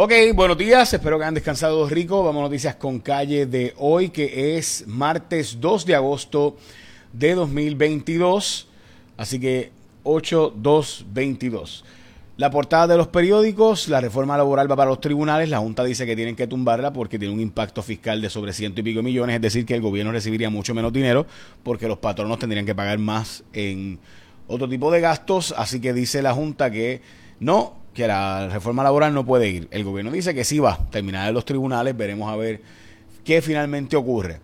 Ok, buenos días, espero que hayan descansado rico. Vamos a noticias con calle de hoy, que es martes 2 de agosto de 2022. Así que 8-2-22. La portada de los periódicos, la reforma laboral va para los tribunales, la Junta dice que tienen que tumbarla porque tiene un impacto fiscal de sobre ciento y pico millones, es decir, que el gobierno recibiría mucho menos dinero porque los patronos tendrían que pagar más en otro tipo de gastos, así que dice la Junta que no, que la reforma laboral no puede ir. El gobierno dice que sí va, terminar en los tribunales, veremos a ver qué finalmente ocurre.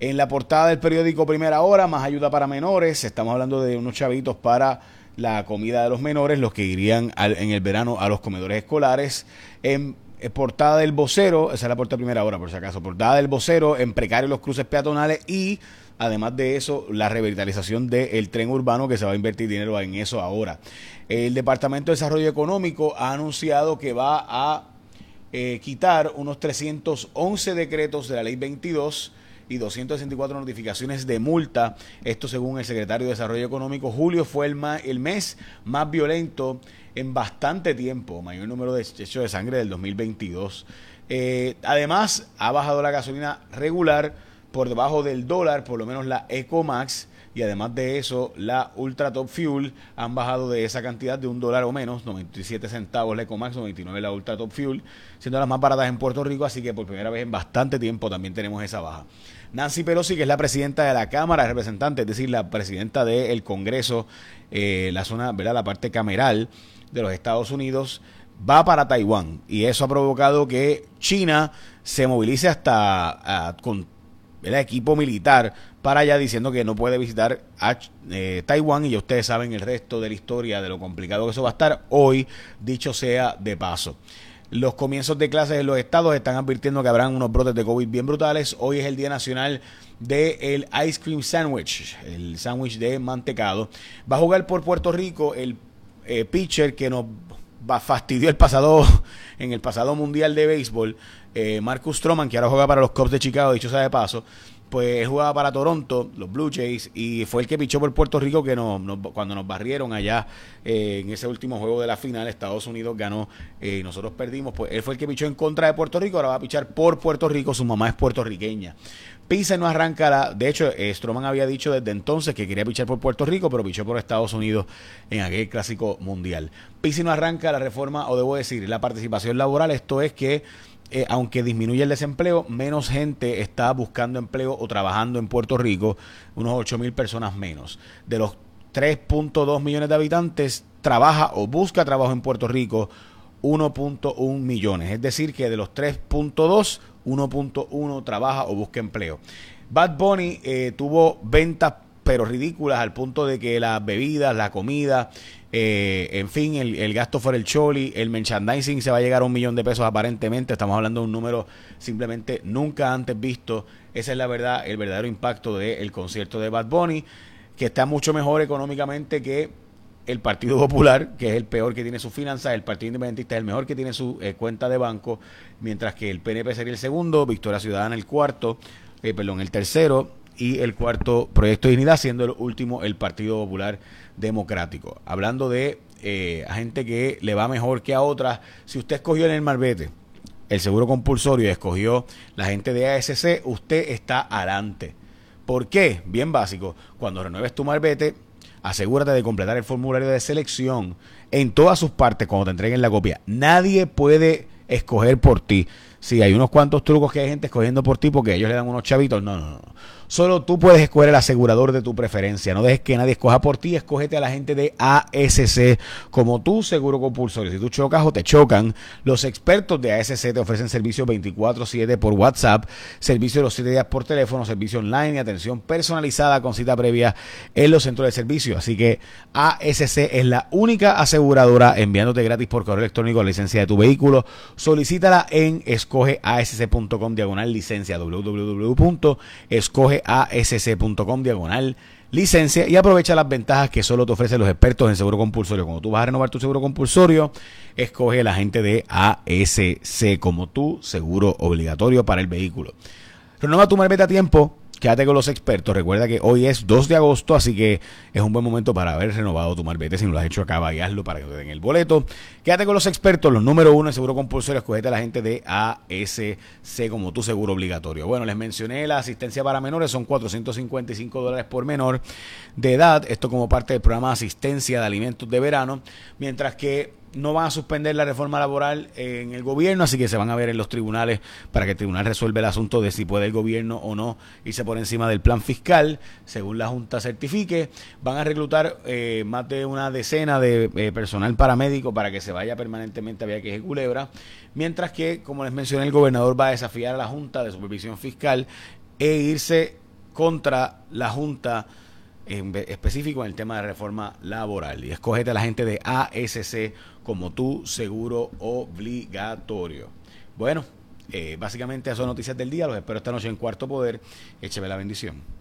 En la portada del periódico Primera Hora, más ayuda para menores, estamos hablando de unos chavitos para la comida de los menores, los que irían en el verano a los comedores escolares. En, portada del vocero, esa es la portada primera hora por si acaso, portada del vocero en precario los cruces peatonales y además de eso la revitalización del tren urbano que se va a invertir dinero en eso ahora. El Departamento de Desarrollo Económico ha anunciado que va a eh, quitar unos 311 decretos de la ley 22 y 264 notificaciones de multa. Esto según el secretario de Desarrollo Económico. Julio fue el, el mes más violento en bastante tiempo, mayor número de hechos de sangre del 2022. Eh, además, ha bajado la gasolina regular por debajo del dólar, por lo menos la Ecomax y además de eso, la Ultra Top Fuel han bajado de esa cantidad de un dólar o menos, 97 centavos la Ecomax, 99 la Ultra Top Fuel, siendo las más baratas en Puerto Rico, así que por primera vez en bastante tiempo también tenemos esa baja. Nancy Pelosi, que es la presidenta de la Cámara de Representantes, es decir, la presidenta del Congreso, eh, la zona, ¿verdad? la parte cameral de los Estados Unidos, va para Taiwán y eso ha provocado que China se movilice hasta con el equipo militar para allá diciendo que no puede visitar eh, Taiwán y ya ustedes saben el resto de la historia de lo complicado que eso va a estar hoy, dicho sea de paso. Los comienzos de clases en los estados están advirtiendo que habrán unos brotes de COVID bien brutales. Hoy es el Día Nacional del Ice Cream Sandwich, el sándwich de mantecado. Va a jugar por Puerto Rico el eh, pitcher que nos fastidió el pasado en el pasado mundial de béisbol, eh, Marcus Stroman, que ahora juega para los Cubs de Chicago, dicho sea de paso pues jugaba para Toronto, los Blue Jays, y fue el que pichó por Puerto Rico que nos, cuando nos barrieron allá eh, en ese último juego de la final, Estados Unidos ganó eh, y nosotros perdimos, pues él fue el que pichó en contra de Puerto Rico, ahora va a pichar por Puerto Rico, su mamá es puertorriqueña. Pisa no arranca la, de hecho, Stroman había dicho desde entonces que quería pichar por Puerto Rico, pero pichó por Estados Unidos en aquel clásico mundial. Pisa no arranca la reforma, o debo decir, la participación laboral, esto es que eh, aunque disminuye el desempleo, menos gente está buscando empleo o trabajando en Puerto Rico, unos 8 mil personas menos. De los 3.2 millones de habitantes, trabaja o busca trabajo en Puerto Rico 1.1 millones. Es decir, que de los 3.2, 1.1 trabaja o busca empleo. Bad Bunny eh, tuvo ventas pero ridículas al punto de que las bebidas, la comida, eh, en fin, el, gasto fuera el choli, el merchandising se va a llegar a un millón de pesos aparentemente, estamos hablando de un número simplemente nunca antes visto, esa es la verdad, el verdadero impacto del concierto de Bad Bunny, que está mucho mejor económicamente que el Partido Popular, que es el peor que tiene sus finanzas, el Partido Independentista es el mejor que tiene su eh, cuenta de banco, mientras que el PNP sería el segundo, Victoria Ciudadana el cuarto, eh, perdón, el tercero, y el cuarto Proyecto de Dignidad, siendo el último el Partido Popular Democrático. Hablando de eh, a gente que le va mejor que a otras, si usted escogió en el Marbete el seguro compulsorio y escogió la gente de ASC, usted está adelante. ¿Por qué? Bien básico. Cuando renueves tu Marbete, asegúrate de completar el formulario de selección en todas sus partes cuando te entreguen la copia. Nadie puede escoger por ti. Si hay unos cuantos trucos que hay gente escogiendo por ti porque ellos le dan unos chavitos. No, no, no. Solo tú puedes escoger el asegurador de tu preferencia. No dejes que nadie escoja por ti. Escógete a la gente de ASC como tu seguro compulsorio. Si tú chocas o te chocan, los expertos de ASC te ofrecen servicio 24-7 por WhatsApp, servicio de los 7 días por teléfono, servicio online y atención personalizada con cita previa en los centros de servicio. Así que ASC es la única aseguradora enviándote gratis por correo electrónico la licencia de tu vehículo. Solicítala en escogeasc.com diagonal licencia www.escoge asc.com diagonal licencia y aprovecha las ventajas que solo te ofrecen los expertos en seguro compulsorio. Cuando tú vas a renovar tu seguro compulsorio, escoge la gente de ASC como tu seguro obligatorio para el vehículo. Renueva tu marbete a tiempo quédate con los expertos. Recuerda que hoy es 2 de agosto, así que es un buen momento para haber renovado tu marbete. Si no lo has hecho, acaba y hazlo para que te den el boleto. Quédate con los expertos, los número uno en seguro compulsorio. Escogete a la gente de ASC como tu seguro obligatorio. Bueno, les mencioné la asistencia para menores, son 455 dólares por menor de edad. Esto como parte del programa de asistencia de alimentos de verano. Mientras que no van a suspender la reforma laboral en el gobierno, así que se van a ver en los tribunales para que el tribunal resuelva el asunto de si puede el gobierno o no irse por encima del plan fiscal, según la Junta certifique. Van a reclutar eh, más de una decena de eh, personal paramédico para que se vaya permanentemente a Vieques y Culebra, mientras que, como les mencioné, el gobernador va a desafiar a la Junta de Supervisión Fiscal e irse contra la Junta en específico en el tema de reforma laboral. Y escogete a la gente de ASC como tu seguro obligatorio. Bueno, eh, básicamente esas son noticias del día. Los espero esta noche en Cuarto Poder. Écheme la bendición.